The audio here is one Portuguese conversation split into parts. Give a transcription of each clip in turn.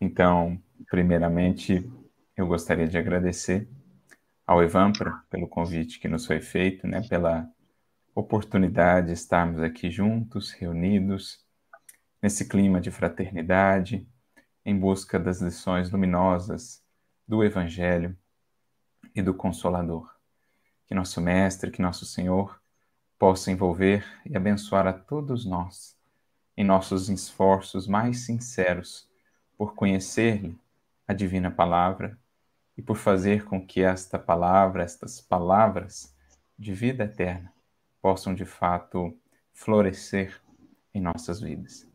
Então, primeiramente, eu gostaria de agradecer ao Evampra pelo convite que nos foi feito, né, pela oportunidade de estarmos aqui juntos, reunidos, nesse clima de fraternidade, em busca das lições luminosas do Evangelho e do Consolador. Que nosso Mestre, que nosso Senhor possa envolver e abençoar a todos nós em nossos esforços mais sinceros por conhecer-lhe a divina palavra e por fazer com que esta palavra, estas palavras de vida eterna, possam de fato florescer em nossas vidas.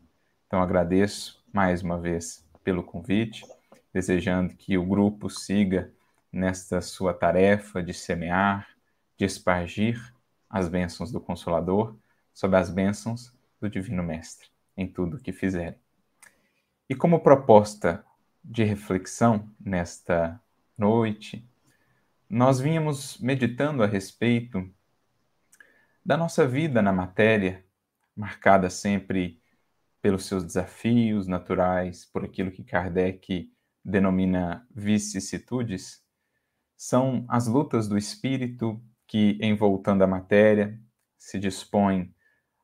Então agradeço mais uma vez pelo convite, desejando que o grupo siga nesta sua tarefa de semear, de espargir as bênçãos do Consolador sob as bênçãos do Divino Mestre em tudo o que fizerem. E como proposta de reflexão nesta noite, nós vínhamos meditando a respeito da nossa vida na matéria, marcada sempre pelos seus desafios naturais, por aquilo que Kardec denomina vicissitudes, são as lutas do espírito que, envoltando a matéria, se dispõe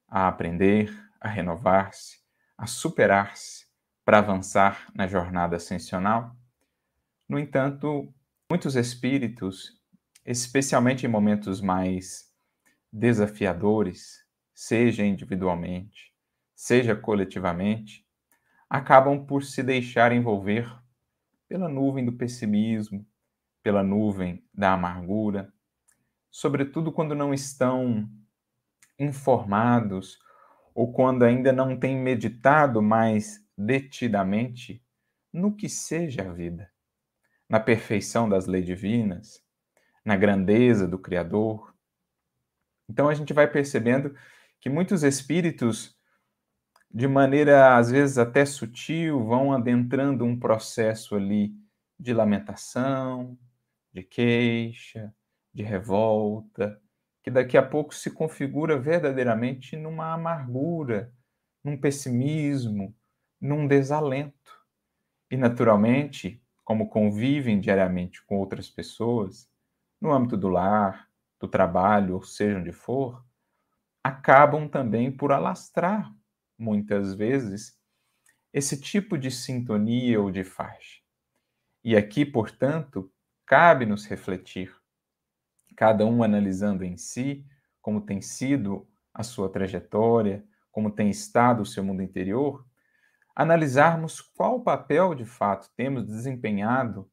a aprender, a renovar-se, a superar-se para avançar na jornada ascensional. No entanto, muitos espíritos, especialmente em momentos mais desafiadores, seja individualmente, seja coletivamente, acabam por se deixar envolver pela nuvem do pessimismo, pela nuvem da amargura, sobretudo quando não estão informados ou quando ainda não têm meditado mais detidamente no que seja a vida, na perfeição das leis divinas, na grandeza do Criador. Então a gente vai percebendo que muitos espíritos, de maneira às vezes até sutil, vão adentrando um processo ali de lamentação, de queixa, de revolta, que daqui a pouco se configura verdadeiramente numa amargura, num pessimismo, num desalento. E, naturalmente, como convivem diariamente com outras pessoas, no âmbito do lar, do trabalho, ou seja onde for, acabam também por alastrar, muitas vezes, esse tipo de sintonia ou de faixa. E aqui, portanto, cabe-nos refletir, cada um analisando em si como tem sido a sua trajetória, como tem estado o seu mundo interior, analisarmos qual papel de fato temos desempenhado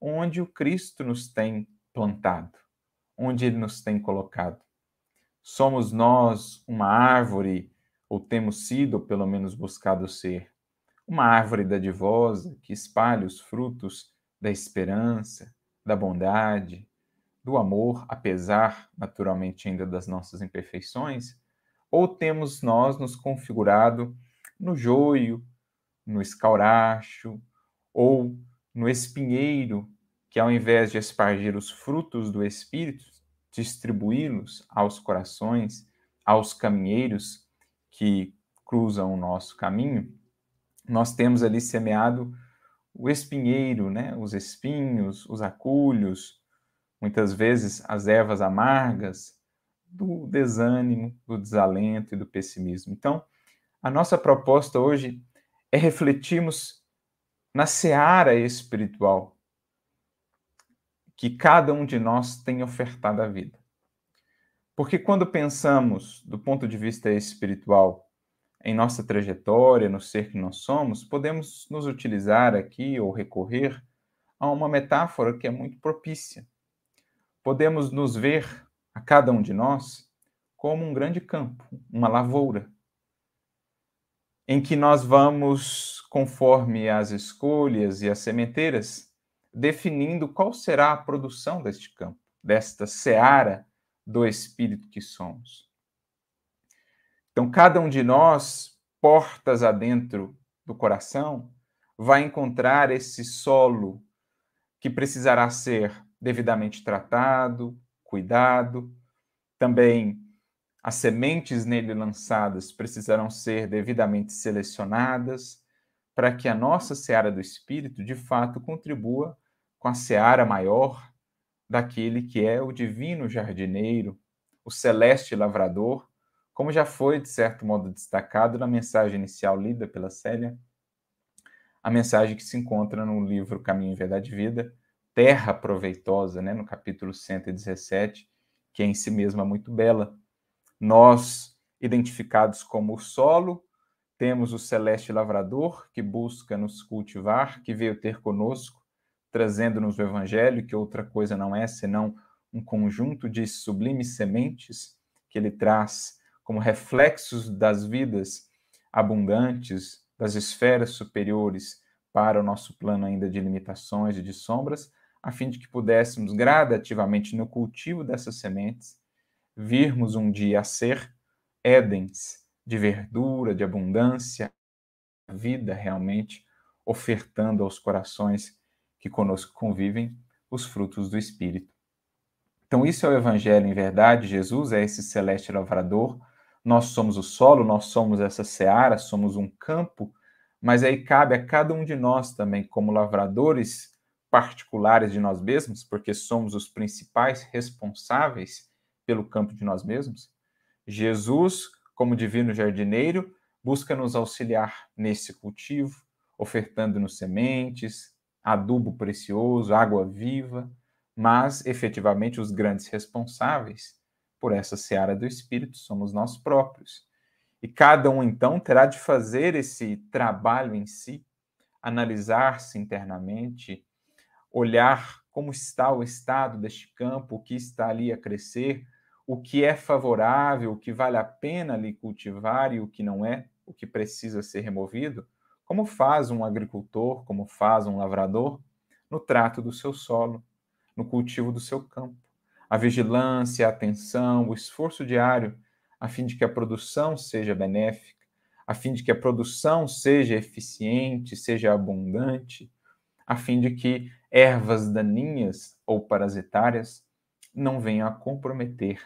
onde o Cristo nos tem plantado, onde ele nos tem colocado. Somos nós uma árvore, ou temos sido, ou pelo menos buscado ser, uma árvore dadivosa que espalha os frutos da esperança, da bondade, do amor, apesar naturalmente ainda das nossas imperfeições, ou temos nós nos configurado no joio, no escauracho ou no espinheiro, que ao invés de espargir os frutos do Espírito, distribuí-los aos corações, aos caminheiros que cruzam o nosso caminho, nós temos ali semeado o espinheiro, né? os espinhos, os acúlios, muitas vezes as ervas amargas do desânimo, do desalento e do pessimismo. Então, a nossa proposta hoje é refletirmos na seara espiritual que cada um de nós tem ofertado à vida. Porque quando pensamos do ponto de vista espiritual em nossa trajetória, no ser que nós somos, podemos nos utilizar aqui ou recorrer a uma metáfora que é muito propícia. Podemos nos ver, a cada um de nós, como um grande campo, uma lavoura, em que nós vamos, conforme as escolhas e as sementeiras, definindo qual será a produção deste campo, desta seara do espírito que somos. Então, cada um de nós, portas adentro do coração, vai encontrar esse solo que precisará ser devidamente tratado, cuidado, também as sementes nele lançadas precisarão ser devidamente selecionadas para que a nossa seara do Espírito, de fato, contribua com a seara maior daquele que é o divino jardineiro, o celeste lavrador, como já foi, de certo modo, destacado na mensagem inicial lida pela Célia, a mensagem que se encontra no livro Caminho, Verdade e Vida, Terra Proveitosa, né, no capítulo 117, que é em si mesma muito bela. Nós, identificados como o solo, temos o celeste lavrador que busca nos cultivar, que veio ter conosco, trazendo-nos o evangelho, que outra coisa não é senão um conjunto de sublimes sementes que ele traz como reflexos das vidas abundantes das esferas superiores para o nosso plano ainda de limitações e de sombras, a fim de que pudéssemos gradativamente no cultivo dessas sementes virmos um dia a ser Édens de verdura, de abundância, vida realmente, ofertando aos corações que conosco convivem os frutos do Espírito. Então, isso é o Evangelho em verdade. Jesus é esse celeste lavrador. Nós somos o solo, nós somos essa seara, somos um campo, mas aí cabe a cada um de nós também, como lavradores particulares de nós mesmos, porque somos os principais responsáveis pelo campo de nós mesmos. Jesus, como divino jardineiro, busca nos auxiliar nesse cultivo, ofertando-nos sementes, adubo precioso, água viva, mas efetivamente os grandes responsáveis por essa seara do Espírito somos nós próprios. E cada um então terá de fazer esse trabalho em si, analisar-se internamente, olhar como está o estado deste campo, o que está ali a crescer, o que é favorável, o que vale a pena ali cultivar e o que não é, o que precisa ser removido, como faz um agricultor, como faz um lavrador, no trato do seu solo, no cultivo do seu campo. A vigilância, a atenção, o esforço diário, a fim de que a produção seja benéfica, a fim de que a produção seja eficiente, seja abundante, a fim de que ervas daninhas ou parasitárias não venham a comprometer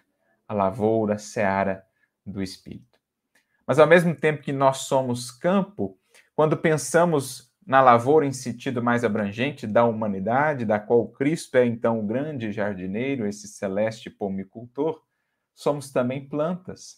a lavoura, a seara do Espírito. Mas ao mesmo tempo que nós somos campo, quando pensamos na lavoura em sentido mais abrangente da humanidade, da qual Cristo é então o grande jardineiro, esse celeste pomicultor, somos também plantas.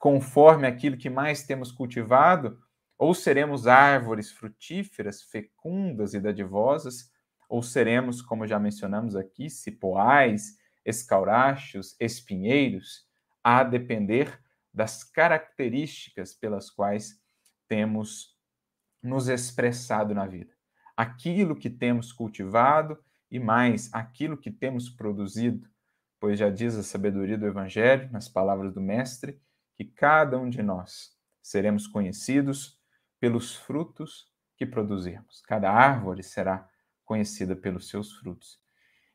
Conforme aquilo que mais temos cultivado, ou seremos árvores frutíferas, fecundas e dadivosas, ou seremos, como já mencionamos aqui, cipoais, escaurachos, espinheiros, a depender das características pelas quais temos nos expressado na vida. Aquilo que temos cultivado e mais aquilo que temos produzido, pois já diz a sabedoria do Evangelho, nas palavras do Mestre, que cada um de nós seremos conhecidos pelos frutos que produzirmos. Cada árvore será conhecida pelos seus frutos.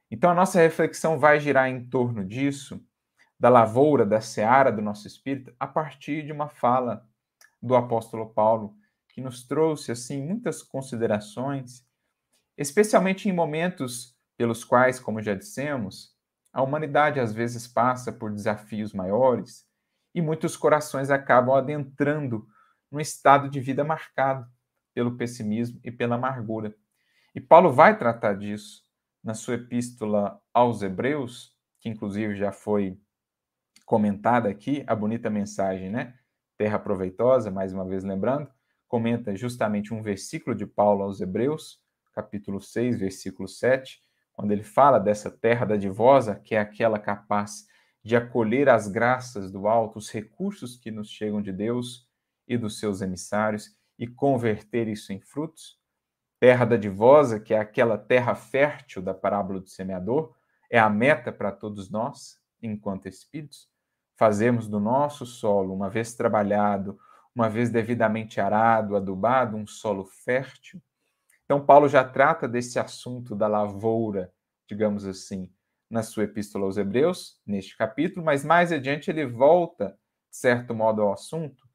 Então, a nossa reflexão vai girar em torno disso, da lavoura, da seara do nosso espírito, a partir de uma fala do apóstolo Paulo, que nos trouxe, assim, muitas considerações, especialmente em momentos pelos quais, como já dissemos, a humanidade às vezes passa por desafios maiores e muitos corações acabam adentrando num estado de vida marcado pelo pessimismo e pela amargura. E Paulo vai tratar disso na sua epístola aos Hebreus, que inclusive já foi comentada aqui, a bonita mensagem, né? Terra proveitosa, mais uma vez lembrando, comenta justamente um versículo de Paulo aos Hebreus, capítulo 6, versículo 7, quando ele fala dessa terra dadivosa, que é aquela capaz de acolher as graças do alto, os recursos que nos chegam de Deus e dos seus emissários e converter isso em frutos. Terra dadivosa, que é aquela terra fértil da parábola do semeador, é a meta para todos nós, enquanto espíritos, fazermos do nosso solo, uma vez trabalhado, uma vez devidamente arado, adubado, um solo fértil. Então, Paulo já trata desse assunto da lavoura, digamos assim, na sua epístola aos Hebreus, neste capítulo, mas mais adiante ele volta, de certo modo, ao assunto,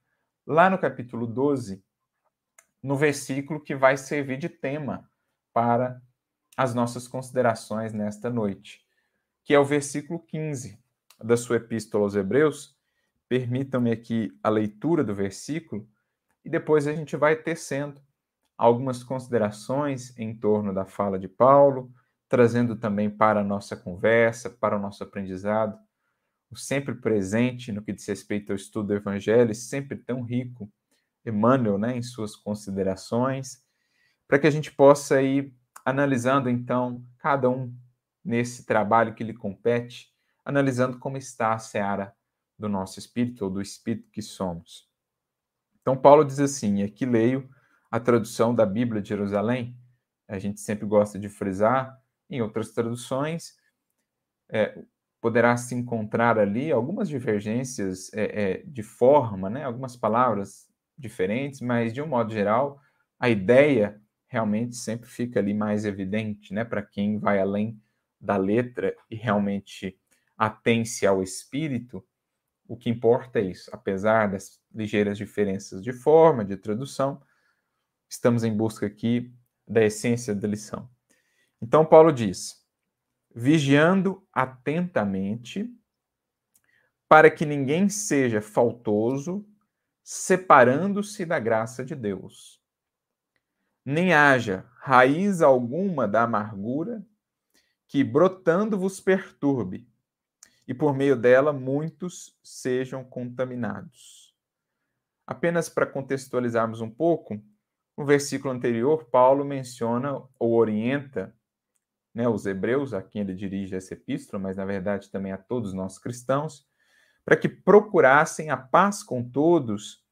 lá no capítulo 12, no versículo que vai servir de tema para as nossas considerações nesta noite, que é o versículo 15 da sua epístola aos Hebreus. Permitam-me aqui a leitura do versículo e depois a gente vai tecendo algumas considerações em torno da fala de Paulo, trazendo também para a nossa conversa, para o nosso aprendizado, o sempre presente no que diz respeito ao estudo do Evangelho, sempre tão rico, Emmanuel, né, em suas considerações, para que a gente possa ir analisando, então, cada um nesse trabalho que lhe compete, analisando como está a seara do nosso espírito, ou do espírito que somos. Então, Paulo diz assim, e aqui leio a tradução da Bíblia de Jerusalém, a gente sempre gosta de frisar, em outras traduções, é, poderá se encontrar ali algumas divergências é, é, de forma, né? algumas palavras diferentes, mas de um modo geral, a ideia realmente sempre fica ali mais evidente, né? Para quem vai além da letra e realmente atém-se ao espírito, o que importa é isso. Apesar das ligeiras diferenças de forma, de tradução, estamos em busca aqui da essência da lição. Então, Paulo diz: vigiando atentamente, para que ninguém seja faltoso, separando-se da graça de Deus. Nem haja raiz alguma da amargura que, brotando, vos perturbe, e por meio dela muitos sejam contaminados. Apenas para contextualizarmos um pouco, no versículo anterior, Paulo menciona ou orienta né, os hebreus, a quem ele dirige essa epístola, mas na verdade também a todos nós cristãos, para que procurassem a paz com todos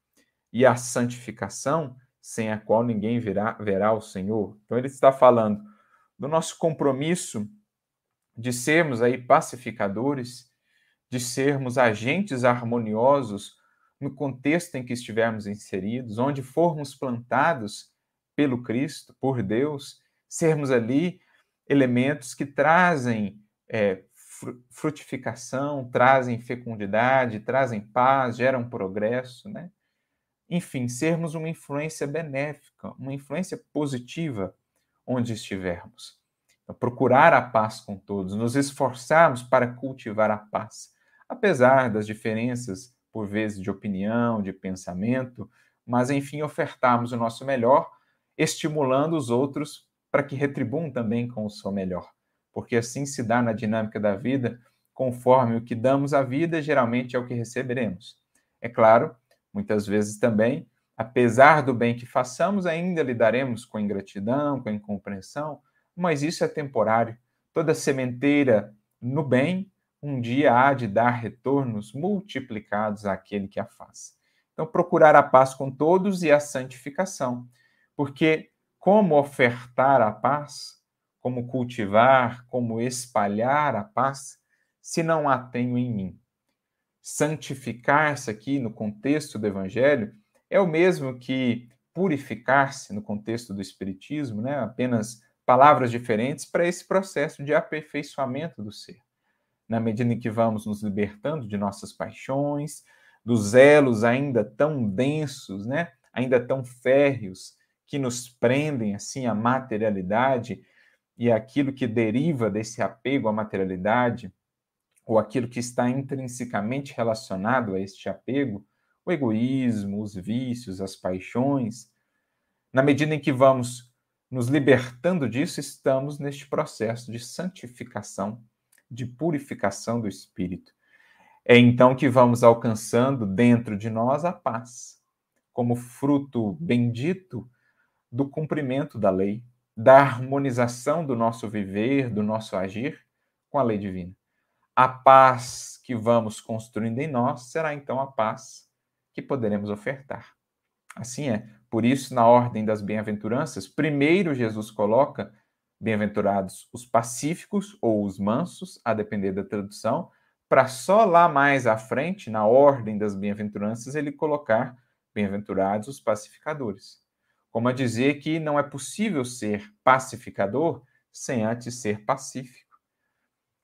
e a santificação, sem a qual ninguém verá, verá o Senhor. Então ele está falando do nosso compromisso de sermos aí pacificadores, de sermos agentes harmoniosos no contexto em que estivermos inseridos, onde formos plantados pelo Cristo, por Deus, sermos ali elementos que trazem é, frutificação, trazem fecundidade, trazem paz, geram progresso, né? Enfim, sermos uma influência benéfica, uma influência positiva onde estivermos. Então, procurar a paz com todos, nos esforçarmos para cultivar a paz, apesar das diferenças, por vezes, de opinião, de pensamento, mas, enfim, ofertarmos o nosso melhor, estimulando os outros para que retribuam também com o seu melhor. Porque assim se dá na dinâmica da vida, conforme o que damos à vida, geralmente é o que receberemos. É claro, muitas vezes também, apesar do bem que façamos, ainda lidaremos com ingratidão, com incompreensão, mas isso é temporário. Toda sementeira no bem, um dia há de dar retornos multiplicados àquele que a faz. Então, procurar a paz com todos e a santificação, porque como ofertar a paz, como cultivar, como espalhar a paz, se não a tenho em mim. Santificar-se aqui no contexto do Evangelho é o mesmo que purificar-se no contexto do Espiritismo, né? apenas palavras diferentes para esse processo de aperfeiçoamento do ser. Na medida em que vamos nos libertando de nossas paixões, dos elos ainda tão densos, né? ainda tão férreos que nos prendem assim à materialidade e aquilo que deriva desse apego à materialidade, ou aquilo que está intrinsecamente relacionado a este apego, o egoísmo, os vícios, as paixões. Na medida em que vamos nos libertando disso, estamos neste processo de santificação, de purificação do espírito. É então que vamos alcançando dentro de nós a paz, como fruto bendito do cumprimento da lei, da harmonização do nosso viver, do nosso agir com a lei divina. A paz que vamos construindo em nós será então a paz que poderemos ofertar. Assim é. Por isso, na ordem das bem-aventuranças, primeiro Jesus coloca bem-aventurados os pacíficos ou os mansos, a depender da tradução, para só lá mais à frente, na ordem das bem-aventuranças, ele colocar bem-aventurados os pacificadores como a dizer que não é possível ser pacificador sem antes ser pacífico.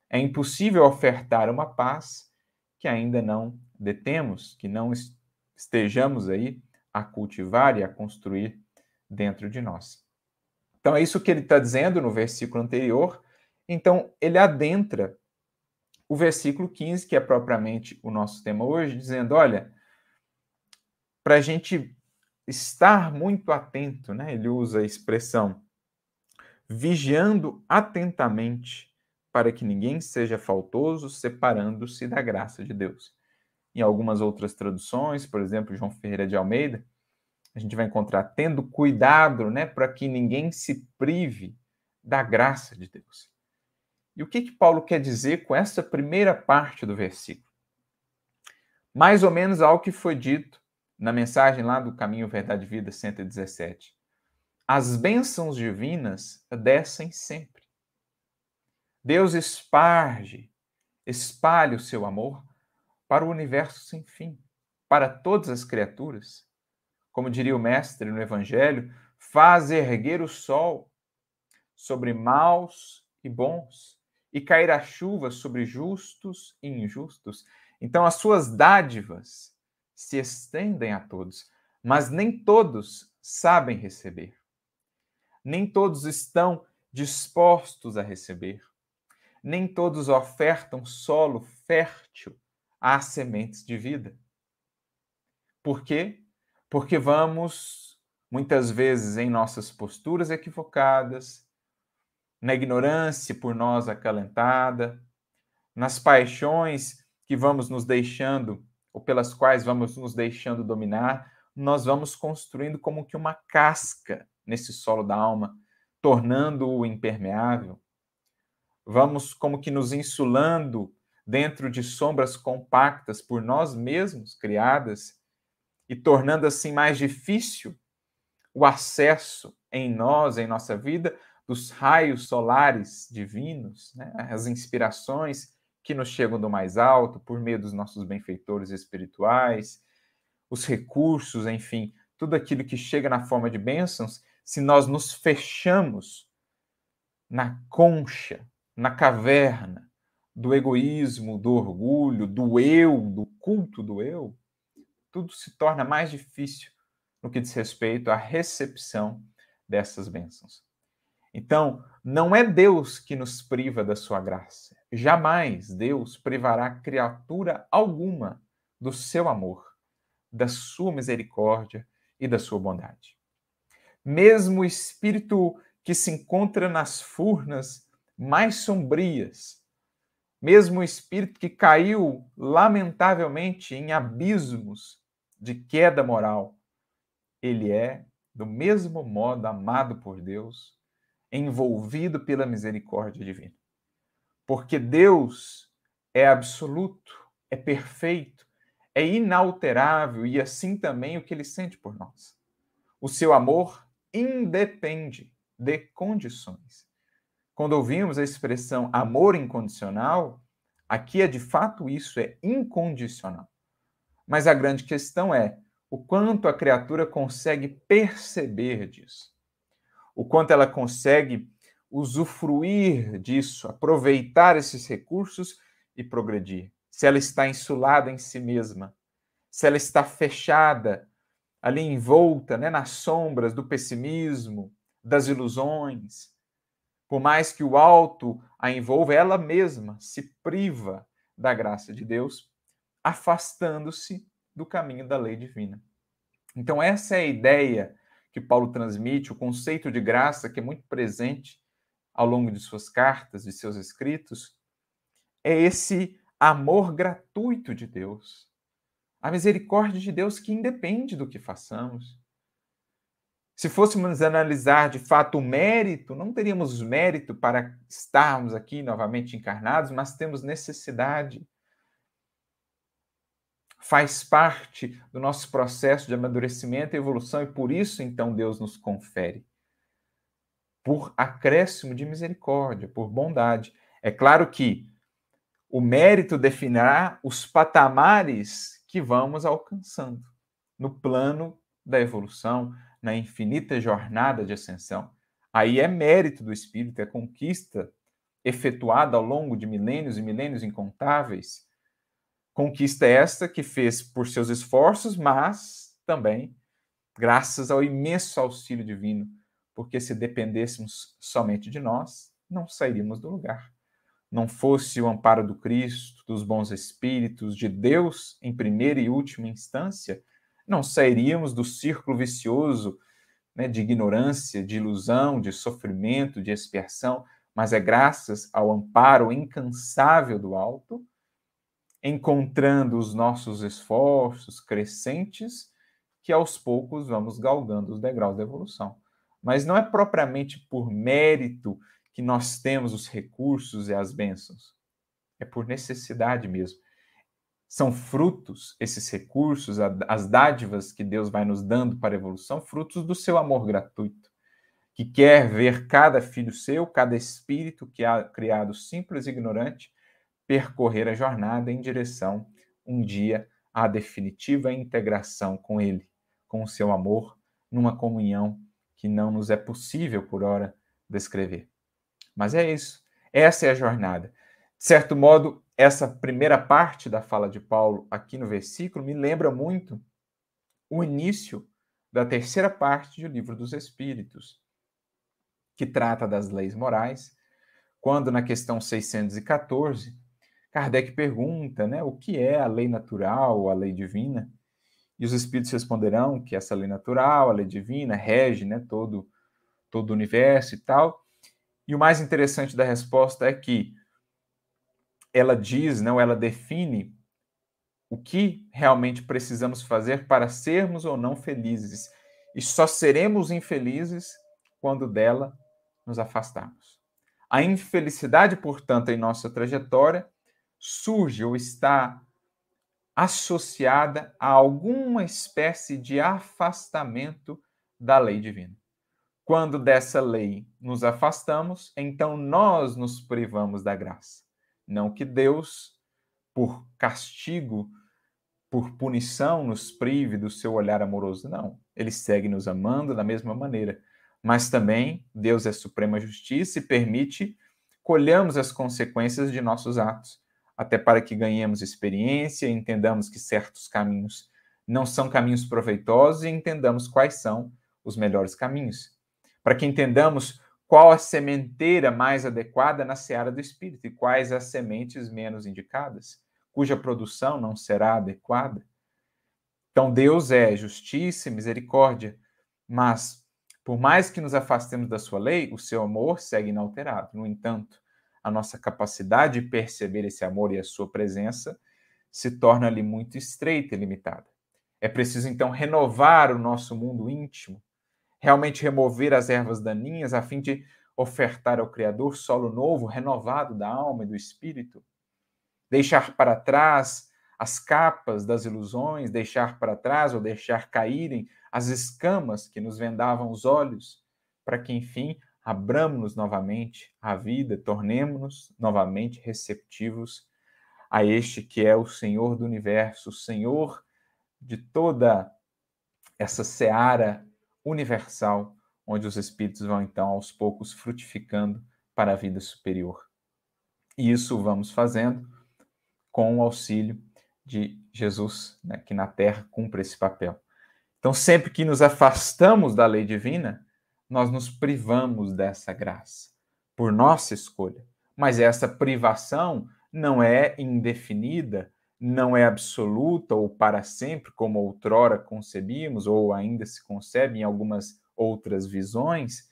É impossível ofertar uma paz que ainda não detemos, que não estejamos aí a cultivar e a construir dentro de nós. Então, é isso que ele está dizendo no versículo anterior. Então, ele adentra o versículo 15, que é propriamente o nosso tema hoje, dizendo: olha, para a gente estar muito atento, né? Ele usa a expressão vigiando atentamente para que ninguém seja faltoso, separando-se da graça de Deus. Em algumas outras traduções, por exemplo, João Ferreira de Almeida, a gente vai encontrar tendo cuidado, né, para que ninguém se prive da graça de Deus. E o que que Paulo quer dizer com essa primeira parte do versículo? Mais ou menos algo que foi dito na mensagem lá do Caminho Verdade Vida 117. As bênçãos divinas descem sempre. Deus esparge, espalha o seu amor para o universo sem fim, para todas as criaturas. Como diria o Mestre no Evangelho, faz erguer o sol sobre maus e bons, e cair a chuva sobre justos e injustos. Então, as suas dádivas se estendem a todos, mas nem todos sabem receber. Nem todos estão dispostos a receber. Nem todos ofertam solo fértil às sementes de vida. Por quê? Porque vamos, muitas vezes, em nossas posturas equivocadas, na ignorância por nós acalentada, nas paixões que vamos nos deixando ou pelas quais vamos nos deixando dominar, nós vamos construindo como que uma casca nesse solo da alma, tornando-o impermeável. Vamos como que nos insulando dentro de sombras compactas por nós mesmos criadas e tornando assim mais difícil o acesso em nós, em nossa vida, dos raios solares divinos, né? as inspirações que nos chegam do mais alto por meio dos nossos benfeitores espirituais, os recursos, enfim, tudo aquilo que chega na forma de bênçãos, se nós nos fechamos na concha, na caverna do egoísmo, do orgulho, do eu, do culto do eu, tudo se torna mais difícil no que diz respeito à recepção dessas bênçãos. Então, não é Deus que nos priva da sua graça, Jamais Deus privará criatura alguma do seu amor, da sua misericórdia e da sua bondade. Mesmo o espírito que se encontra nas furnas mais sombrias, mesmo o espírito que caiu lamentavelmente em abismos de queda moral, ele é, do mesmo modo, amado por Deus, envolvido pela misericórdia divina. Porque Deus é absoluto, é perfeito, é inalterável e assim também o que ele sente por nós. O seu amor independe de condições. Quando ouvimos a expressão amor incondicional, aqui é de fato isso, é incondicional. Mas a grande questão é o quanto a criatura consegue perceber disso. O quanto ela consegue usufruir disso, aproveitar esses recursos e progredir. Se ela está insulada em si mesma, se ela está fechada, ali envolta né, nas sombras do pessimismo, das ilusões, por mais que o alto a envolva, ela mesma se priva da graça de Deus, afastando-se do caminho da lei divina. Então, essa é a ideia que Paulo transmite, o conceito de graça que é muito presente ao longo de suas cartas, de seus escritos, é esse amor gratuito de Deus. A misericórdia de Deus que independe do que façamos. Se fôssemos analisar de fato o mérito, não teríamos mérito para estarmos aqui novamente encarnados, mas temos necessidade. Faz parte do nosso processo de amadurecimento e evolução, e por isso, então, Deus nos confere por acréscimo de misericórdia, por bondade. É claro que o mérito definirá os patamares que vamos alcançando no plano da evolução, na infinita jornada de ascensão. Aí é mérito do Espírito, é conquista efetuada ao longo de milênios e milênios incontáveis. Conquista esta que fez por seus esforços, mas também graças ao imenso auxílio divino porque se dependêssemos somente de nós, não sairíamos do lugar. Não fosse o amparo do Cristo, dos bons espíritos, de Deus em primeira e última instância, não sairíamos do círculo vicioso né, de ignorância, de ilusão, de sofrimento, de expiação, mas é graças ao amparo incansável do alto, encontrando os nossos esforços crescentes, que aos poucos vamos galgando os degraus da evolução. Mas não é propriamente por mérito que nós temos os recursos e as bênçãos. É por necessidade mesmo. São frutos, esses recursos, as dádivas que Deus vai nos dando para a evolução, frutos do seu amor gratuito, que quer ver cada filho seu, cada espírito que há criado simples e ignorante, percorrer a jornada em direção, um dia, à definitiva integração com Ele, com o seu amor, numa comunhão que não nos é possível, por hora, descrever. Mas é isso. Essa é a jornada. De certo modo, essa primeira parte da fala de Paulo aqui no versículo me lembra muito o início da terceira parte do livro dos Espíritos, que trata das leis morais, quando na questão 614, Kardec pergunta né, o que é a lei natural, a lei divina, e os Espíritos responderão que essa lei natural, a lei divina, rege né, todo, todo o universo e tal, e o mais interessante da resposta é que ela diz, não, ela define o que realmente precisamos fazer para sermos ou não felizes. E só seremos infelizes quando dela nos afastarmos. A infelicidade, portanto, em nossa trajetória surge ou está associada a alguma espécie de afastamento da lei divina. Quando dessa lei nos afastamos, então nós nos privamos da graça. Não que Deus, por castigo, por punição, nos prive do seu olhar amoroso. Não. Ele segue nos amando da mesma maneira. Mas também Deus é suprema justiça e permite colhamos as consequências de nossos atos, até para que ganhemos experiência, entendamos que certos caminhos não são caminhos proveitosos e entendamos quais são os melhores caminhos para que entendamos qual a sementeira mais adequada na seara do espírito e quais as sementes menos indicadas, cuja produção não será adequada. Então, Deus é justiça e misericórdia, mas, por mais que nos afastemos da sua lei, o seu amor segue inalterado. No entanto, a nossa capacidade de perceber esse amor e a sua presença se torna ali muito estreita e limitada. É preciso, então, renovar o nosso mundo íntimo, realmente remover as ervas daninhas a fim de ofertar ao Criador solo novo, renovado da alma e do espírito, deixar para trás as capas das ilusões, deixar para trás ou deixar caírem as escamas que nos vendavam os olhos, para que enfim abramos-nos novamente à vida, tornemos-nos novamente receptivos a este que é o Senhor do universo, o Senhor de toda essa seara universal, onde os espíritos vão então aos poucos frutificando para a vida superior. E isso vamos fazendo com o auxílio de Jesus, né, que na Terra cumpre esse papel. Então, sempre que nos afastamos da lei divina, nós nos privamos dessa graça, por nossa escolha. Mas essa privação não é indefinida, não é absoluta ou para sempre, como outrora concebíamos, ou ainda se concebe em algumas outras visões,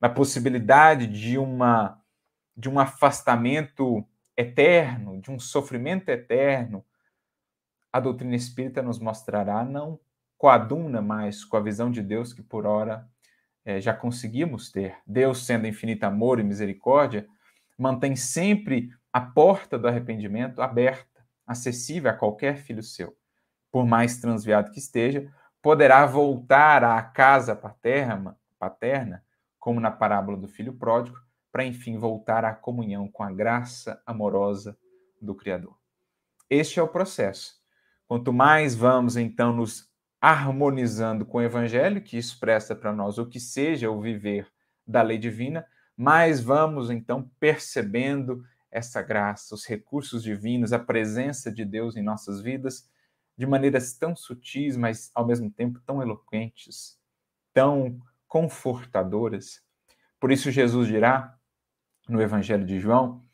a possibilidade de uma de um afastamento eterno, de um sofrimento eterno, a doutrina espírita nos mostrará não coaduna mais com a visão de Deus que por ora é, já conseguimos ter. Deus, sendo infinito amor e misericórdia, mantém sempre a porta do arrependimento aberta acessível a qualquer filho seu, por mais transviado que esteja, poderá voltar à casa paterna, paterna, como na parábola do filho pródigo, para enfim voltar à comunhão com a graça amorosa do Criador. Este é o processo. Quanto mais vamos então nos harmonizando com o Evangelho, que expressa para nós o que seja o viver da lei divina, mais vamos então percebendo essa graça, os recursos divinos, a presença de Deus em nossas vidas de maneiras tão sutis, mas ao mesmo tempo tão eloquentes, tão confortadoras. Por isso, Jesus dirá no Evangelho de João: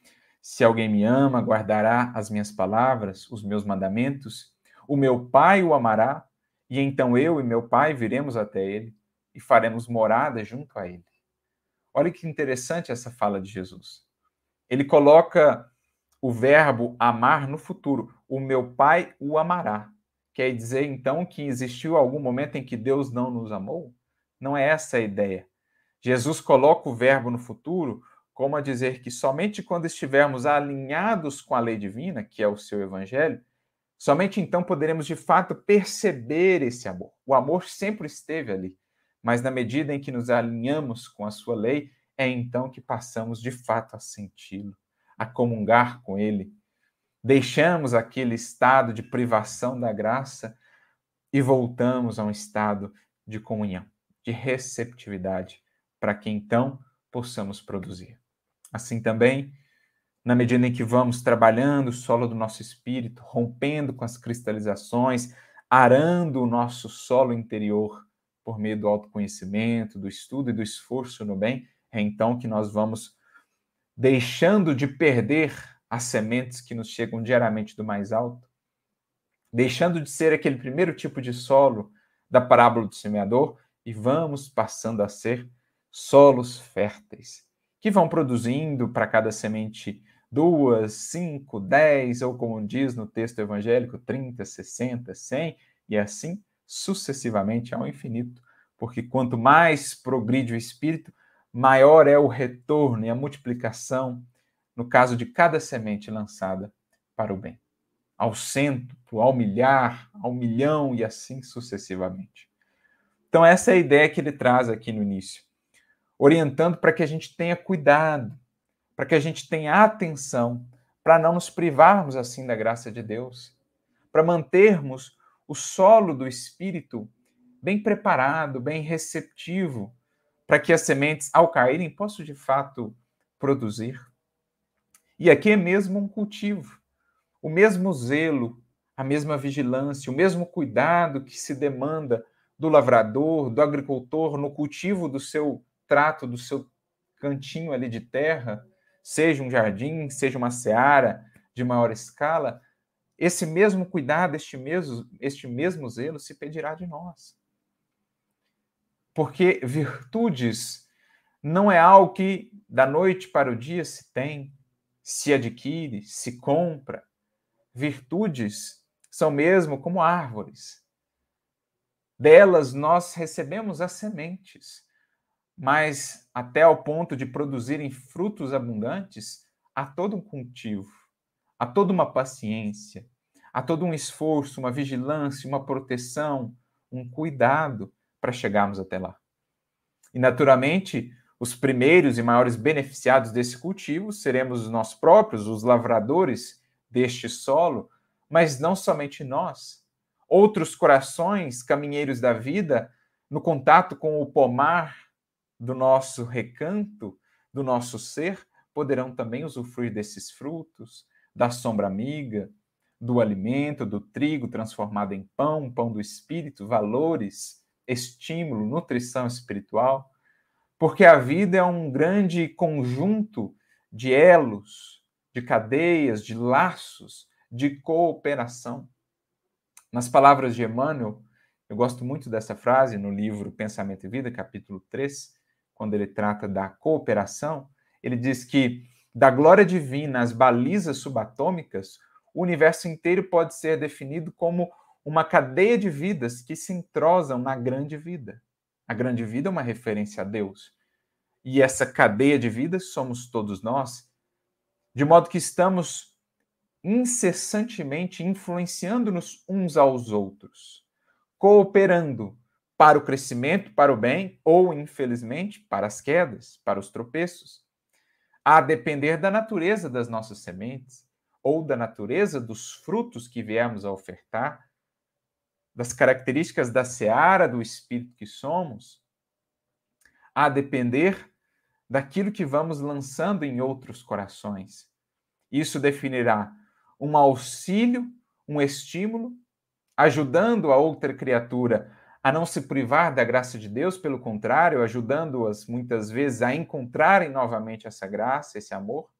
Se alguém me ama, guardará as minhas palavras, os meus mandamentos, o meu Pai o amará, e então eu e meu Pai viremos até ele e faremos morada junto a ele. Olha que interessante essa fala de Jesus. Ele coloca o verbo amar no futuro. O meu Pai o amará. Quer dizer, então, que existiu algum momento em que Deus não nos amou? Não é essa a ideia. Jesus coloca o verbo no futuro como a dizer que somente quando estivermos alinhados com a lei divina, que é o seu evangelho, somente então poderemos de fato perceber esse amor. O amor sempre esteve ali, mas na medida em que nos alinhamos com a sua lei, é então que passamos de fato a senti-lo, a comungar com ele. Deixamos aquele estado de privação da graça e voltamos a um estado de comunhão, de receptividade, para que então possamos produzir. Assim também, na medida em que vamos trabalhando o solo do nosso espírito, rompendo com as cristalizações, arando o nosso solo interior por meio do autoconhecimento, do estudo e do esforço no bem, é então que nós vamos deixando de perder as sementes que nos chegam diariamente do mais alto, deixando de ser aquele primeiro tipo de solo da parábola do semeador e vamos passando a ser solos férteis, que vão produzindo para cada semente duas, cinco, dez, ou como diz no texto evangélico, 30, 60, 100, e assim sucessivamente ao infinito. Porque quanto mais progride o espírito, maior é o retorno e a multiplicação, no caso de cada semente lançada para o bem. Ao cento, ao milhar, ao milhão e assim sucessivamente. Então, essa é a ideia que ele traz aqui no início orientando para que a gente tenha cuidado, para que a gente tenha atenção, para não nos privarmos assim da graça de Deus, para mantermos o solo do espírito bem preparado, bem receptivo, para que as sementes, ao caírem, possam de fato produzir. E aqui é mesmo um cultivo, o mesmo zelo, a mesma vigilância, o mesmo cuidado que se demanda do lavrador, do agricultor no cultivo do seu trato do seu cantinho ali de terra, seja um jardim, seja uma seara de maior escala, esse mesmo cuidado, este mesmo, este mesmo zelo se pedirá de nós. Porque virtudes não é algo que da noite para o dia se tem, se adquire, se compra. Virtudes são mesmo como árvores. Delas nós recebemos as sementes mas até ao ponto de produzirem frutos abundantes, há todo um cultivo, há toda uma paciência, há todo um esforço, uma vigilância, uma proteção, um cuidado para chegarmos até lá. E, naturalmente, os primeiros e maiores beneficiados desse cultivo seremos nós próprios, os lavradores deste solo, mas não somente nós. Outros corações, caminheiros da vida, no contato com o pomar do nosso recanto, do nosso ser, poderão também usufruir desses frutos, da sombra amiga, do alimento, do trigo transformado em pão, pão do espírito, valores, estímulo, nutrição espiritual, porque a vida é um grande conjunto de elos, de cadeias, de laços, de cooperação. Nas palavras de Emmanuel, eu gosto muito dessa frase no livro Pensamento e Vida, capítulo 3, quando ele trata da cooperação, ele diz que da glória divina às balizas subatômicas, o universo inteiro pode ser definido como uma cadeia de vidas que se entrosam na grande vida. A grande vida é uma referência a Deus. E essa cadeia de vidas somos todos nós, de modo que estamos incessantemente influenciando-nos uns aos outros, cooperando para o crescimento, para o bem, ou, infelizmente, para as quedas, para os tropeços. A depender da natureza das nossas sementes, ou da natureza dos frutos que viemos a ofertar, das características da seara do espírito que somos, a depender daquilo que vamos lançando em outros corações. Isso definirá um auxílio, um estímulo, ajudando a outra criatura a não se privar da graça de Deus, pelo contrário, ajudando-as muitas vezes a encontrarem novamente essa graça, esse amor.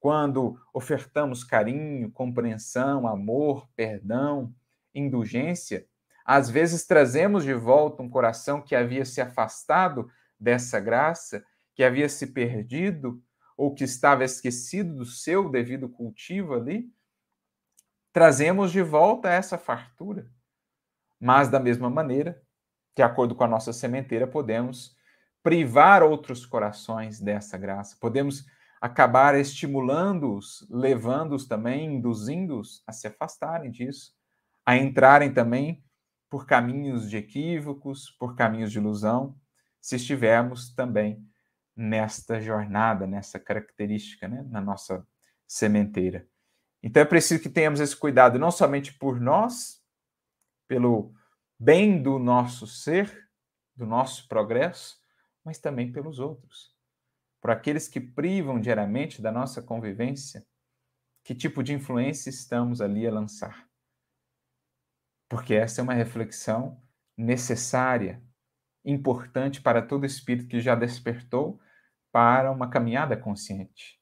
Quando ofertamos carinho, compreensão, amor, perdão, indulgência, Às vezes trazemos de volta um coração que havia se afastado dessa graça, que havia se perdido ou que estava esquecido do seu devido cultivo ali. Trazemos de volta essa fartura. Mas da mesma maneira, de acordo com a nossa sementeira, podemos privar outros corações dessa graça. Podemos acabar estimulando-os, levando-os também, induzindo-os a se afastarem disso, a entrarem também por caminhos de equívocos, por caminhos de ilusão, se estivermos também nesta jornada, nessa característica, né, na nossa sementeira. Então é preciso que tenhamos esse cuidado não somente por nós, pelo bem do nosso ser, do nosso progresso, mas também pelos outros. Por aqueles que privam diariamente da nossa convivência, que tipo de influência estamos ali a lançar? porque essa é uma reflexão necessária, importante para todo espírito que já despertou para uma caminhada consciente,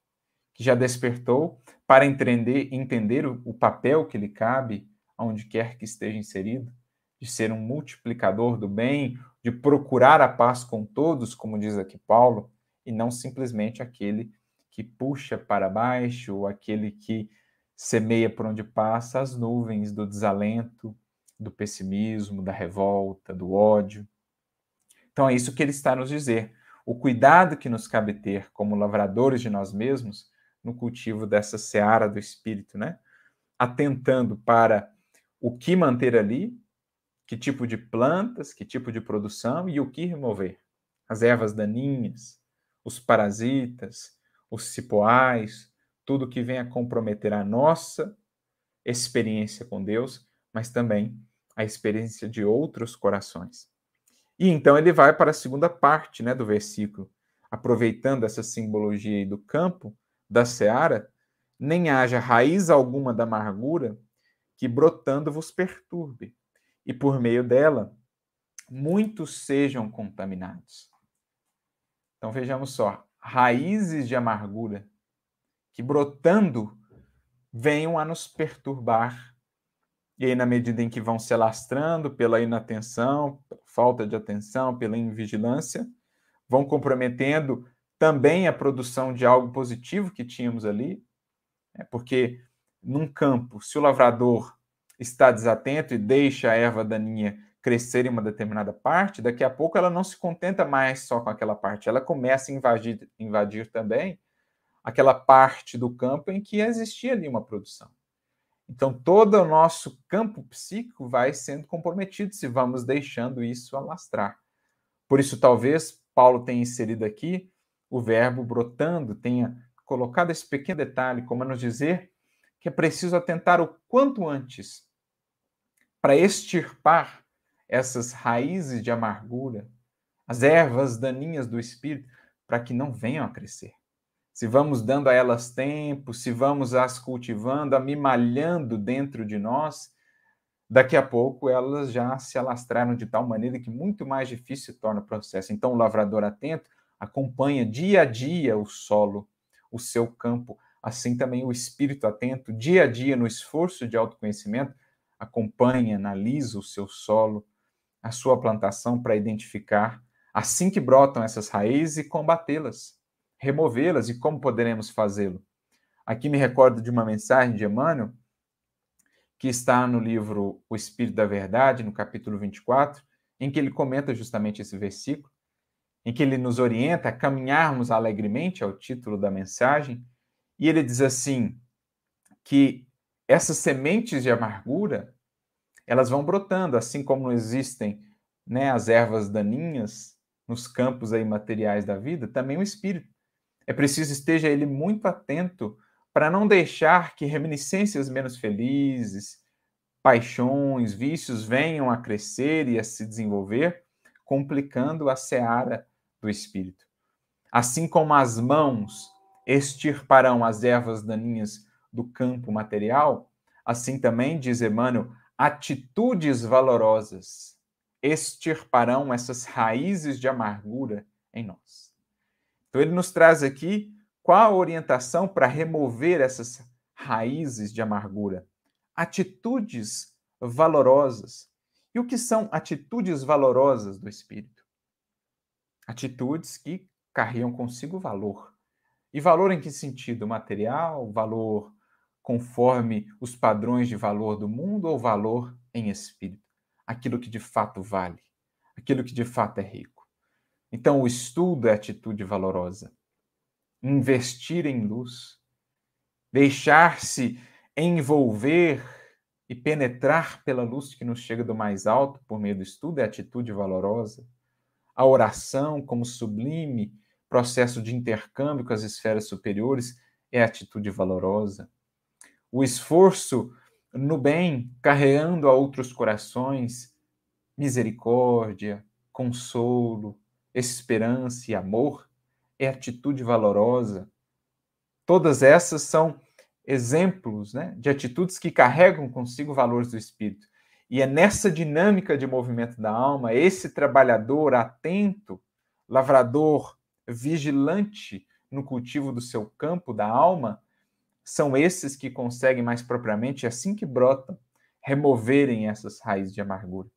que já despertou para entender, entender o, o papel que lhe cabe, aonde quer que esteja inserido, de ser um multiplicador do bem, de procurar a paz com todos, como diz aqui Paulo, e não simplesmente aquele que puxa para baixo, ou aquele que semeia por onde passa as nuvens do desalento, do pessimismo, da revolta, do ódio. Então é isso que ele está nos dizer. O cuidado que nos cabe ter como lavradores de nós mesmos no cultivo dessa seara do espírito, né? Atentando para o que manter ali, que tipo de plantas, que tipo de produção e o que remover. As ervas daninhas, os parasitas, os cipoais, tudo que venha comprometer a nossa experiência com Deus, mas também a experiência de outros corações. E então ele vai para a segunda parte né, do versículo, aproveitando essa simbologia do campo, da seara, nem haja raiz alguma da amargura que brotando vos perturbe, e por meio dela muitos sejam contaminados. Então vejamos só, raízes de amargura que brotando venham a nos perturbar e aí, na medida em que vão se alastrando pela inatenção, falta de atenção, pela invigilância, vão comprometendo também a produção de algo positivo que tínhamos ali, né? porque num campo, se o lavrador está desatento e deixa a erva daninha crescer em uma determinada parte, daqui a pouco ela não se contenta mais só com aquela parte, ela começa a invadir, invadir também aquela parte do campo em que existia ali uma produção. Então, todo o nosso campo psíquico vai sendo comprometido se vamos deixando isso alastrar. Por isso, talvez Paulo tenha inserido aqui o verbo brotando, tenha colocado esse pequeno detalhe, como a nos dizer que é preciso atentar o quanto antes para extirpar essas raízes de amargura, as ervas daninhas do espírito, para que não venham a crescer se vamos dando a elas tempo, se vamos as cultivando, amimalhando dentro de nós, daqui a pouco elas já se alastraram de tal maneira que muito mais difícil se torna o processo. Então, o lavrador atento acompanha dia a dia o solo, o seu campo, assim também o espírito atento, dia a dia no esforço de autoconhecimento, acompanha, analisa o seu solo, a sua plantação para identificar assim que brotam essas raízes e combatê-las removê-las e como poderemos fazê-lo. Aqui me recordo de uma mensagem de Emmanuel, que está no livro O Espírito da Verdade, no capítulo 24, em que ele comenta justamente esse versículo, em que ele nos orienta a caminharmos alegremente, ao título da mensagem, e ele diz assim: que essas sementes de amargura elas vão brotando, assim como existem né, as ervas daninhas nos campos aí materiais da vida, também o espírito é preciso esteja ele muito atento para não deixar que reminiscências menos felizes, paixões, vícios venham a crescer e a se desenvolver, complicando a seara do espírito. Assim como as mãos extirparão as ervas daninhas do campo material, assim também, diz Emmanuel, atitudes valorosas extirparão essas raízes de amargura em nós. Então, ele nos traz aqui qual a orientação para remover essas raízes de amargura. Atitudes valorosas. E o que são atitudes valorosas do espírito? Atitudes que carregam consigo valor. E valor em que sentido? Material, valor conforme os padrões de valor do mundo ou valor em espírito? Aquilo que de fato vale, aquilo que de fato é rico. Então, o estudo é atitude valorosa. Investir em luz, deixar-se envolver e penetrar pela luz que nos chega do mais alto por meio do estudo é atitude valorosa. A oração, como sublime processo de intercâmbio com as esferas superiores, é atitude valorosa. O esforço no bem, carregando a outros corações misericórdia, consolo, esperança e amor, é atitude valorosa. Todas essas são exemplos né, de atitudes que carregam consigo valores do espírito. E é nessa dinâmica de movimento da alma, esse trabalhador atento, lavrador vigilante no cultivo do seu campo da alma, são esses que conseguem mais propriamente, assim que brotam, removerem essas raízes de amargura,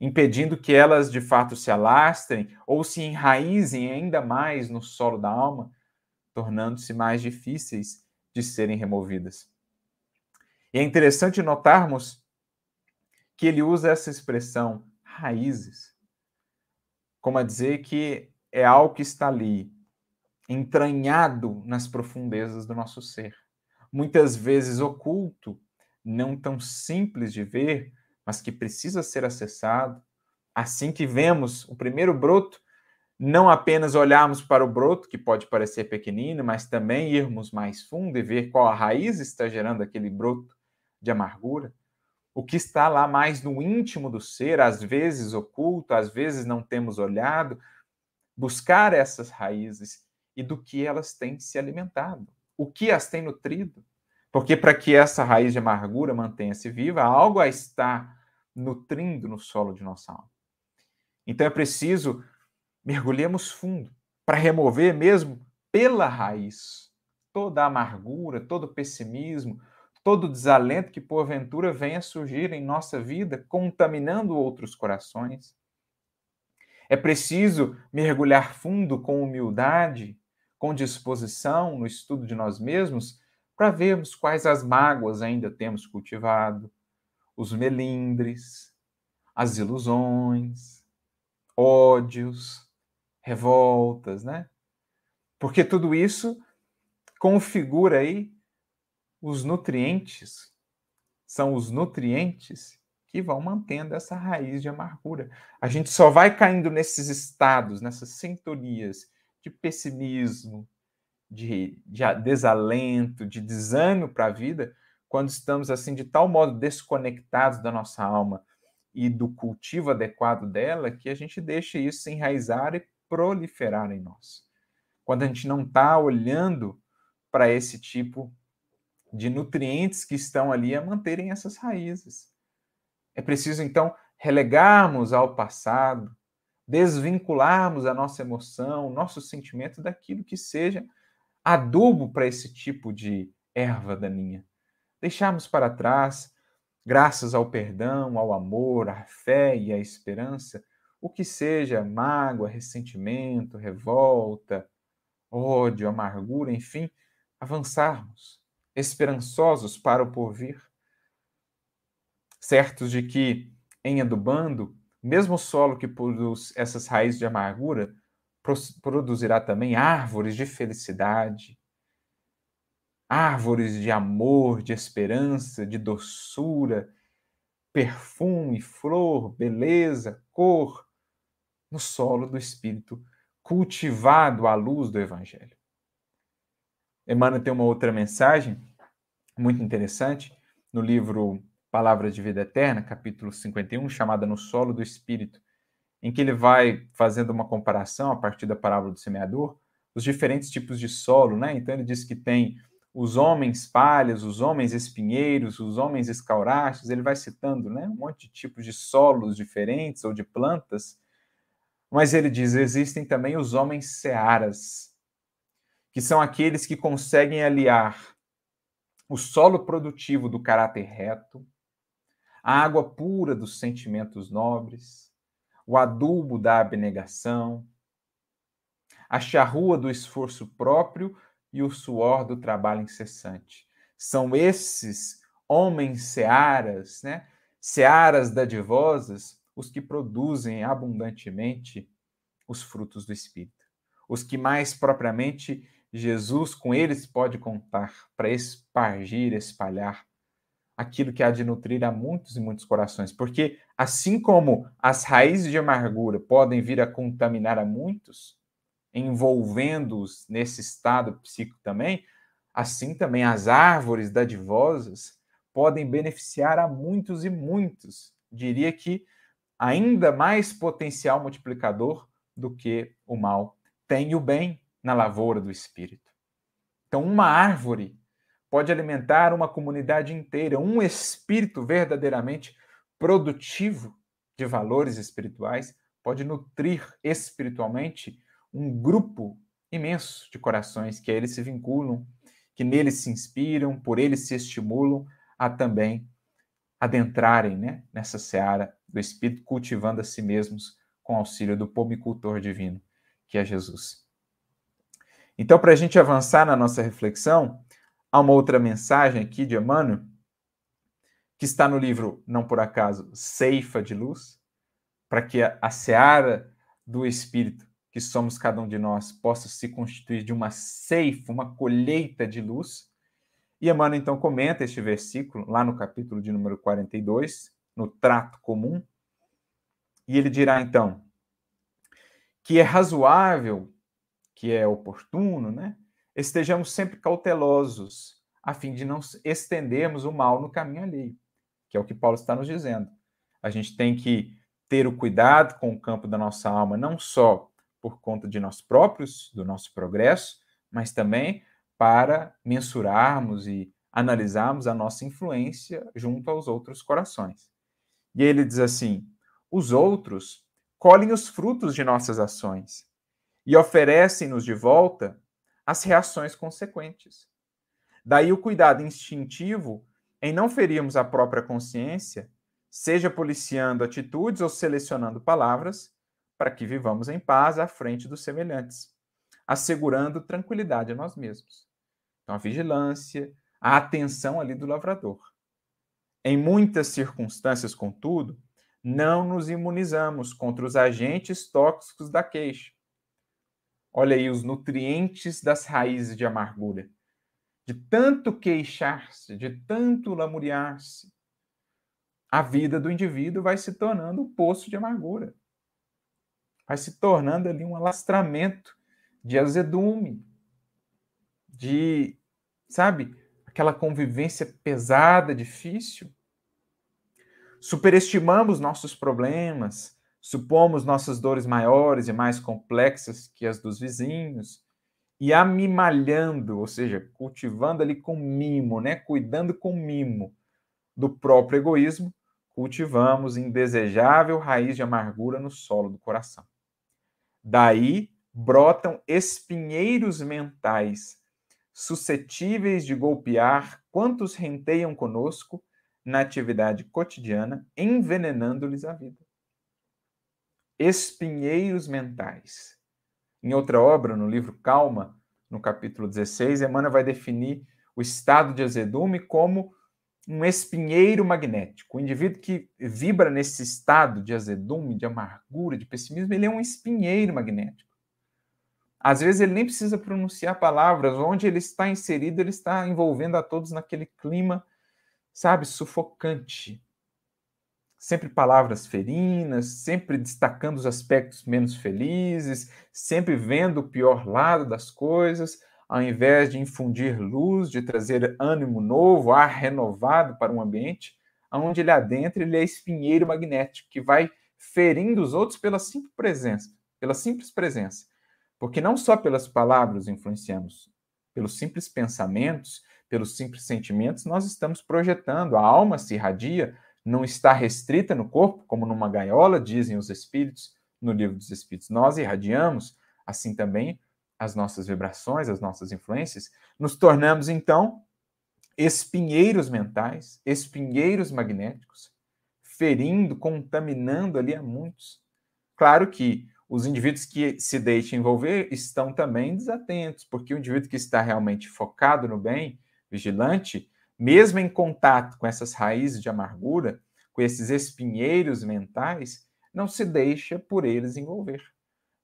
impedindo que elas de fato se alastrem ou se enraizem ainda mais no solo da alma, tornando-se mais difíceis de serem removidas. E é interessante notarmos que ele usa essa expressão raízes, como a dizer que é algo que está ali, entranhado nas profundezas do nosso ser. Muitas vezes oculto, não tão simples de ver, mas que precisa ser acessado. Assim que vemos o primeiro broto, não apenas olharmos para o broto, que pode parecer pequenino, mas também irmos mais fundo e ver qual a raiz está gerando aquele broto de amargura. O que está lá mais no íntimo do ser, às vezes oculto, às vezes não temos olhado, buscar essas raízes e do que elas têm se alimentado, o que as tem nutrido. Porque para que essa raiz de amargura mantenha-se viva, algo a está nutrindo no solo de nossa alma. Então é preciso mergulhemos fundo para remover mesmo pela raiz toda a amargura, todo o pessimismo, todo o desalento que porventura venha surgir em nossa vida, contaminando outros corações. É preciso mergulhar fundo com humildade, com disposição no estudo de nós mesmos, para vermos quais as mágoas ainda temos cultivado, os melindres, as ilusões, ódios, revoltas, né? Porque tudo isso configura aí os nutrientes, são os nutrientes que vão mantendo essa raiz de amargura. A gente só vai caindo nesses estados, nessas sintonias de pessimismo, de, de desalento, de desânimo para a vida, quando estamos assim de tal modo desconectados da nossa alma e do cultivo adequado dela, que a gente deixa isso se enraizar e proliferar em nós. Quando a gente não está olhando para esse tipo de nutrientes que estão ali a manterem essas raízes. É preciso, então, relegarmos ao passado, desvincularmos a nossa emoção, nosso sentimento daquilo que seja adubo para esse tipo de erva daninha. Deixarmos para trás, graças ao perdão, ao amor, à fé e à esperança, o que seja mágoa, ressentimento, revolta, ódio, amargura, enfim, avançarmos, esperançosos para o porvir, certos de que, em adubando, mesmo o solo que produz essas raízes de amargura produzirá também árvores de felicidade, árvores de amor, de esperança, de doçura, perfume, flor, beleza, cor, no solo do espírito, cultivado à luz do Evangelho. Emmanuel tem uma outra mensagem muito interessante no livro Palavras de Vida Eterna, capítulo 51, chamada No Solo do Espírito, em que ele vai fazendo uma comparação a partir da parábola do semeador, os diferentes tipos de solo, né? Então ele diz que tem os homens palhas, os homens espinheiros, os homens escaurachos, ele vai citando, né, um monte de tipos de solos diferentes ou de plantas mas ele diz: existem também os homens searas, que são aqueles que conseguem aliar o solo produtivo do caráter reto, a água pura dos sentimentos nobres, o adubo da abnegação, a charrua do esforço próprio e o suor do trabalho incessante. São esses homens searas, né? Searas dadivosas, os que produzem abundantemente os frutos do Espírito. Os que mais propriamente Jesus com eles pode contar para espargir, espalhar aquilo que há de nutrir a muitos e muitos corações. Porque assim como as raízes de amargura podem vir a contaminar a muitos, envolvendo-os nesse estado psíquico também, assim também as árvores dadivosas podem beneficiar a muitos e muitos. Diria que ainda mais potencial multiplicador do que o mal. Tem o bem na lavoura do espírito. Então, uma árvore pode alimentar uma comunidade inteira, um espírito verdadeiramente produtivo de valores espirituais pode nutrir espiritualmente um grupo imenso de corações que a ele se vinculam, que nele se inspiram, por ele se estimulam a também adentrarem né, nessa seara do Espírito, cultivando a si mesmos com auxílio do pomicultor divino, que é Jesus. Então, para a gente avançar na nossa reflexão, há uma outra mensagem aqui de Emmanuel, que está no livro, não por acaso, Ceifa de Luz, para que a, a seara do Espírito que somos cada um de nós possa se constituir de uma ceifa, uma colheita de luz. E Emmanuel então comenta este versículo lá no capítulo de número 42, no trato comum, e ele dirá então que é razoável, que é oportuno, né? Estejamos sempre cautelosos, a fim de não estendermos o mal no caminho alheio, que é o que Paulo está nos dizendo. A gente tem que ter o cuidado com o campo da nossa alma, não só por conta de nós próprios, do nosso progresso, mas também para mensurarmos e analisarmos a nossa influência junto aos outros corações. E ele diz assim: os outros colhem os frutos de nossas ações e oferecem-nos de volta as reações consequentes. Daí o cuidado instintivo em não ferirmos a própria consciência, seja policiando atitudes ou selecionando palavras, para que vivamos em paz à frente dos semelhantes, assegurando tranquilidade a nós mesmos. Então, a vigilância, a atenção ali do lavrador. Em muitas circunstâncias, contudo, não nos imunizamos contra os agentes tóxicos da queixa. Olha aí os nutrientes das raízes de amargura. De tanto queixar-se, de tanto lamuriar-se, a vida do indivíduo vai se tornando um poço de amargura vai se tornando ali um alastramento de azedume, de, sabe, aquela convivência pesada, difícil. Superestimamos nossos problemas, supomos nossas dores maiores e mais complexas que as dos vizinhos, e amimalhando, ou seja, cultivando ali com mimo, né, cuidando com mimo do próprio egoísmo, cultivamos indesejável raiz de amargura no solo do coração. Daí brotam espinheiros mentais, suscetíveis de golpear quantos renteiam conosco na atividade cotidiana, envenenando-lhes a vida. Espinheiros mentais. Em outra obra, no livro Calma, no capítulo 16, Emmanuel vai definir o estado de azedume como um espinheiro magnético. O indivíduo que vibra nesse estado de azedume, de amargura, de pessimismo, ele é um espinheiro magnético. Às vezes ele nem precisa pronunciar palavras, onde ele está inserido, ele está envolvendo a todos naquele clima, sabe, sufocante. Sempre palavras ferinas, sempre destacando os aspectos menos felizes, sempre vendo o pior lado das coisas, ao invés de infundir luz, de trazer ânimo novo, ar renovado para um ambiente, onde ele adentra, ele é espinheiro magnético, que vai ferindo os outros pela simples presença, pela simples presença. Porque não só pelas palavras influenciamos, pelos simples pensamentos, pelos simples sentimentos, nós estamos projetando. A alma se irradia, não está restrita no corpo, como numa gaiola, dizem os espíritos no livro dos espíritos. Nós irradiamos, assim também as nossas vibrações, as nossas influências, nos tornamos então espinheiros mentais, espinheiros magnéticos, ferindo, contaminando ali a muitos. Claro que os indivíduos que se deixam envolver estão também desatentos, porque o indivíduo que está realmente focado no bem, vigilante, mesmo em contato com essas raízes de amargura, com esses espinheiros mentais, não se deixa por eles envolver.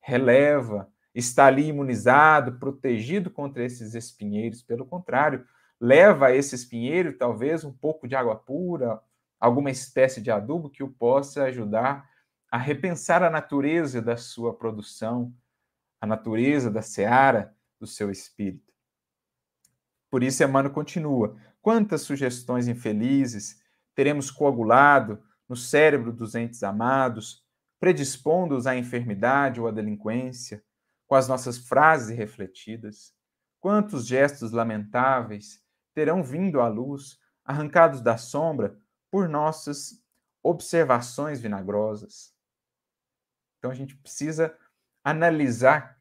Releva, está ali imunizado, protegido contra esses espinheiros, pelo contrário, leva a esse espinheiro talvez um pouco de água pura, alguma espécie de adubo que o possa ajudar a repensar a natureza da sua produção, a natureza da seara do seu espírito. Por isso, Emmanuel continua: quantas sugestões infelizes teremos coagulado no cérebro dos entes amados, predispondo-os à enfermidade ou à delinquência, com as nossas frases refletidas? Quantos gestos lamentáveis terão vindo à luz, arrancados da sombra por nossas observações vinagrosas? Então a gente precisa analisar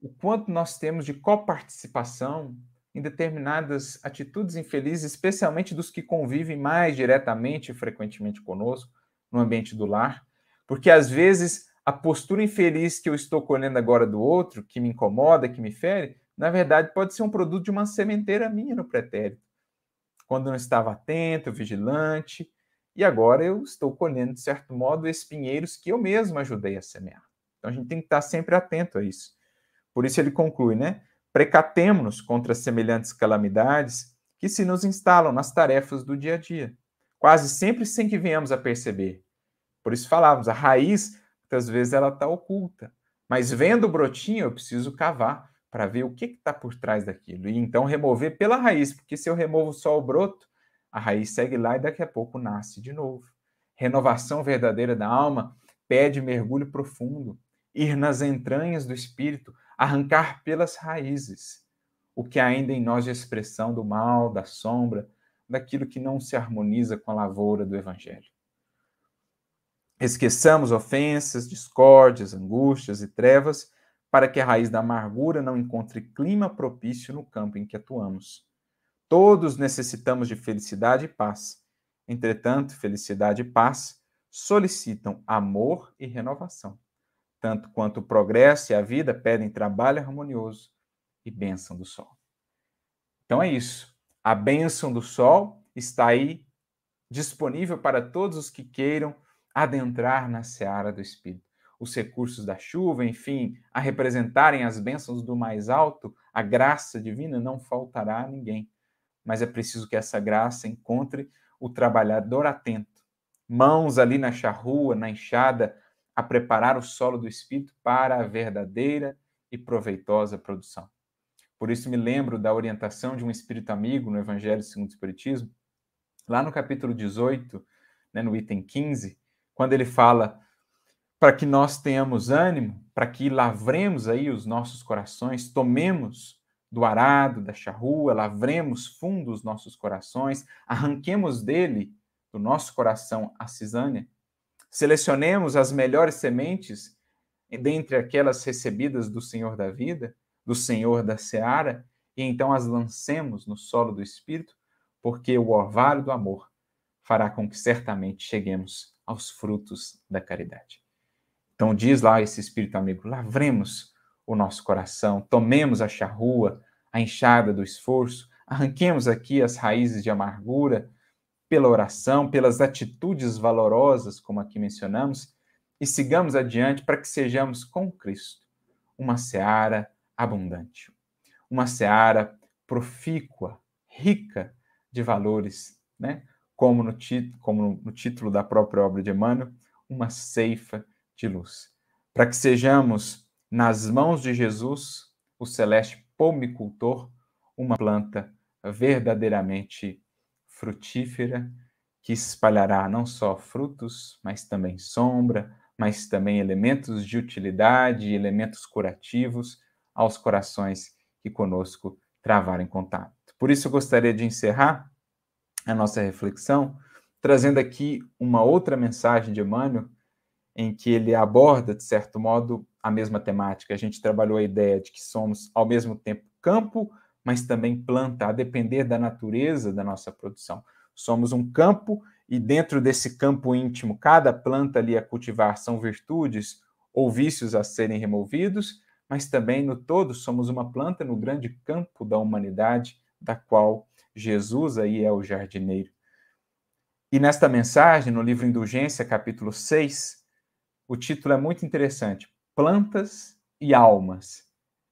o quanto nós temos de coparticipação em determinadas atitudes infelizes, especialmente dos que convivem mais diretamente e frequentemente conosco no ambiente do lar, porque às vezes a postura infeliz que eu estou colhendo agora do outro, que me incomoda, que me fere, na verdade pode ser um produto de uma sementeira minha no pretérito. Quando não estava atento, vigilante, e agora eu estou colhendo, de certo modo, espinheiros que eu mesmo ajudei a semear. Então a gente tem que estar sempre atento a isso. Por isso ele conclui, né? Precatemo-nos contra semelhantes calamidades que se nos instalam nas tarefas do dia a dia, quase sempre sem que venhamos a perceber. Por isso falávamos, a raiz, muitas vezes, ela está oculta. Mas vendo o brotinho, eu preciso cavar para ver o que está por trás daquilo. E então remover pela raiz, porque se eu removo só o broto, a raiz segue lá e daqui a pouco nasce de novo. Renovação verdadeira da alma pede mergulho profundo, ir nas entranhas do espírito, arrancar pelas raízes o que ainda em nós de expressão do mal, da sombra, daquilo que não se harmoniza com a lavoura do evangelho. Esqueçamos ofensas, discórdias, angústias e trevas, para que a raiz da amargura não encontre clima propício no campo em que atuamos. Todos necessitamos de felicidade e paz. Entretanto, felicidade e paz solicitam amor e renovação. Tanto quanto o progresso e a vida pedem trabalho harmonioso e bênção do sol. Então é isso. A bênção do sol está aí disponível para todos os que queiram adentrar na seara do Espírito. Os recursos da chuva, enfim, a representarem as bênçãos do mais alto, a graça divina não faltará a ninguém mas é preciso que essa graça encontre o trabalhador atento, mãos ali na charrua, na enxada, a preparar o solo do espírito para a verdadeira e proveitosa produção. Por isso me lembro da orientação de um espírito amigo no Evangelho segundo o Espiritismo, lá no capítulo 18, né, no item 15, quando ele fala para que nós tenhamos ânimo, para que lavremos aí os nossos corações, tomemos do arado, da charrua, lavremos fundo os nossos corações, arranquemos dele, do nosso coração, a cisânia, selecionemos as melhores sementes dentre aquelas recebidas do Senhor da vida, do Senhor da seara, e então as lancemos no solo do Espírito, porque o orvalho do amor fará com que certamente cheguemos aos frutos da caridade. Então diz lá esse Espírito amigo, lavremos o nosso coração, tomemos a charrua, a enxada do esforço, arranquemos aqui as raízes de amargura pela oração, pelas atitudes valorosas, como aqui mencionamos, e sigamos adiante para que sejamos com Cristo uma seara abundante, uma seara profícua, rica de valores, né? como, no, como no título da própria obra de Emmanuel, uma ceifa de luz. Para que sejamos nas mãos de Jesus, o celeste pomicultor, uma planta verdadeiramente frutífera que espalhará não só frutos, mas também sombra, mas também elementos de utilidade elementos curativos aos corações que conosco travarem contato. Por isso, eu gostaria de encerrar a nossa reflexão trazendo aqui uma outra mensagem de Emmanuel em que ele aborda, de certo modo, a mesma temática. A gente trabalhou a ideia de que somos, ao mesmo tempo, campo, mas também planta, a depender da natureza da nossa produção. Somos um campo e dentro desse campo íntimo, cada planta ali a cultivar são virtudes ou vícios a serem removidos, mas também no todo somos uma planta no grande campo da humanidade, da qual Jesus aí é o jardineiro. E nesta mensagem, no livro Indulgência, capítulo 6, o título é muito interessante: Plantas e Almas.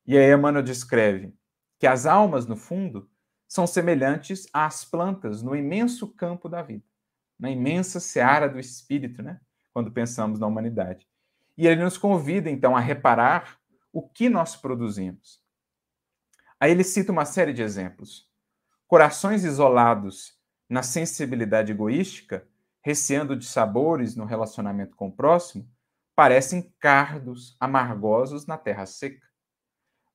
E aí Emmanuel descreve que as almas, no fundo, são semelhantes às plantas no imenso campo da vida, na imensa seara do espírito, né? Quando pensamos na humanidade. E ele nos convida, então, a reparar o que nós produzimos. Aí ele cita uma série de exemplos. Corações isolados na sensibilidade egoística, receando de sabores no relacionamento com o próximo, parecem cardos amargosos na terra seca.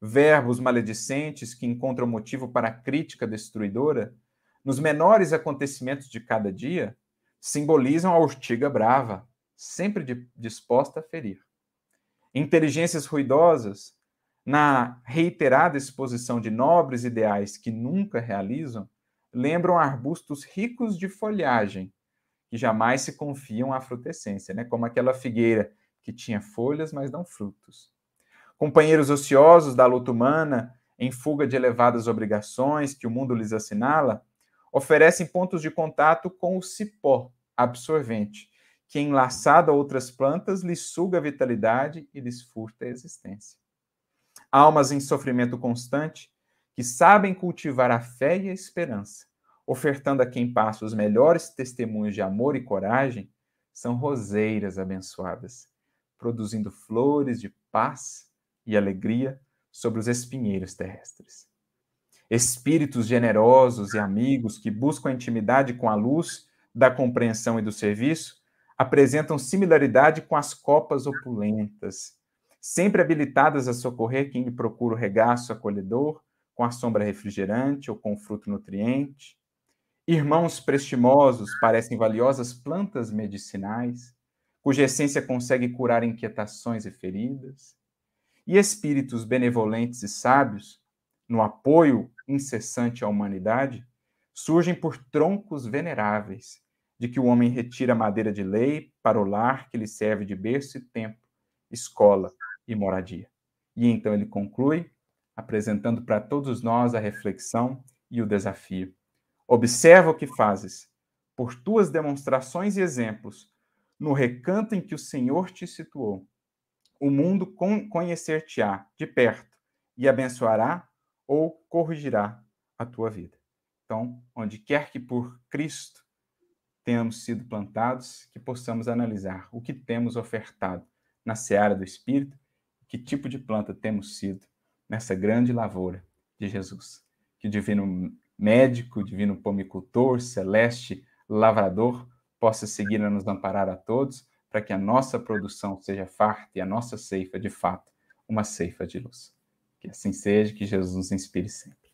Verbos maledicentes que encontram motivo para crítica destruidora, nos menores acontecimentos de cada dia, simbolizam a urtiga brava, sempre disposta a ferir. Inteligências ruidosas, na reiterada exposição de nobres ideais que nunca realizam, lembram arbustos ricos de folhagem, que jamais se confiam à frutescência, né? como aquela figueira que tinha folhas, mas não frutos. Companheiros ociosos da luta humana, em fuga de elevadas obrigações que o mundo lhes assinala, oferecem pontos de contato com o cipó absorvente, que, enlaçado a outras plantas, lhes suga a vitalidade e lhes furta a existência. Almas em sofrimento constante, que sabem cultivar a fé e a esperança, ofertando a quem passa os melhores testemunhos de amor e coragem, são roseiras abençoadas, produzindo flores de paz e alegria sobre os espinheiros terrestres. Espíritos generosos e amigos que buscam a intimidade com a luz da compreensão e do serviço apresentam similaridade com as copas opulentas, sempre habilitadas a socorrer quem procura o regaço acolhedor, com a sombra refrigerante ou com o fruto nutriente. Irmãos prestimosos parecem valiosas plantas medicinais, cuja essência consegue curar inquietações e feridas. E espíritos benevolentes e sábios, no apoio incessante à humanidade, surgem por troncos veneráveis, de que o homem retira madeira de lei para o lar que lhe serve de berço e tempo, escola e moradia. E então ele conclui, apresentando para todos nós a reflexão e o desafio. Observa o que fazes, por tuas demonstrações e exemplos, no recanto em que o Senhor te situou. O mundo conhecer-te-á de perto e abençoará ou corrigirá a tua vida. Então, onde quer que por Cristo tenhamos sido plantados, que possamos analisar o que temos ofertado na seara do Espírito, que tipo de planta temos sido nessa grande lavoura de Jesus. Que o divino médico, divino pomicultor, celeste lavrador, possa seguir a nos amparar a todos, para que a nossa produção seja farta e a nossa ceifa, de fato, uma ceifa de luz. Que assim seja, que Jesus nos inspire sempre.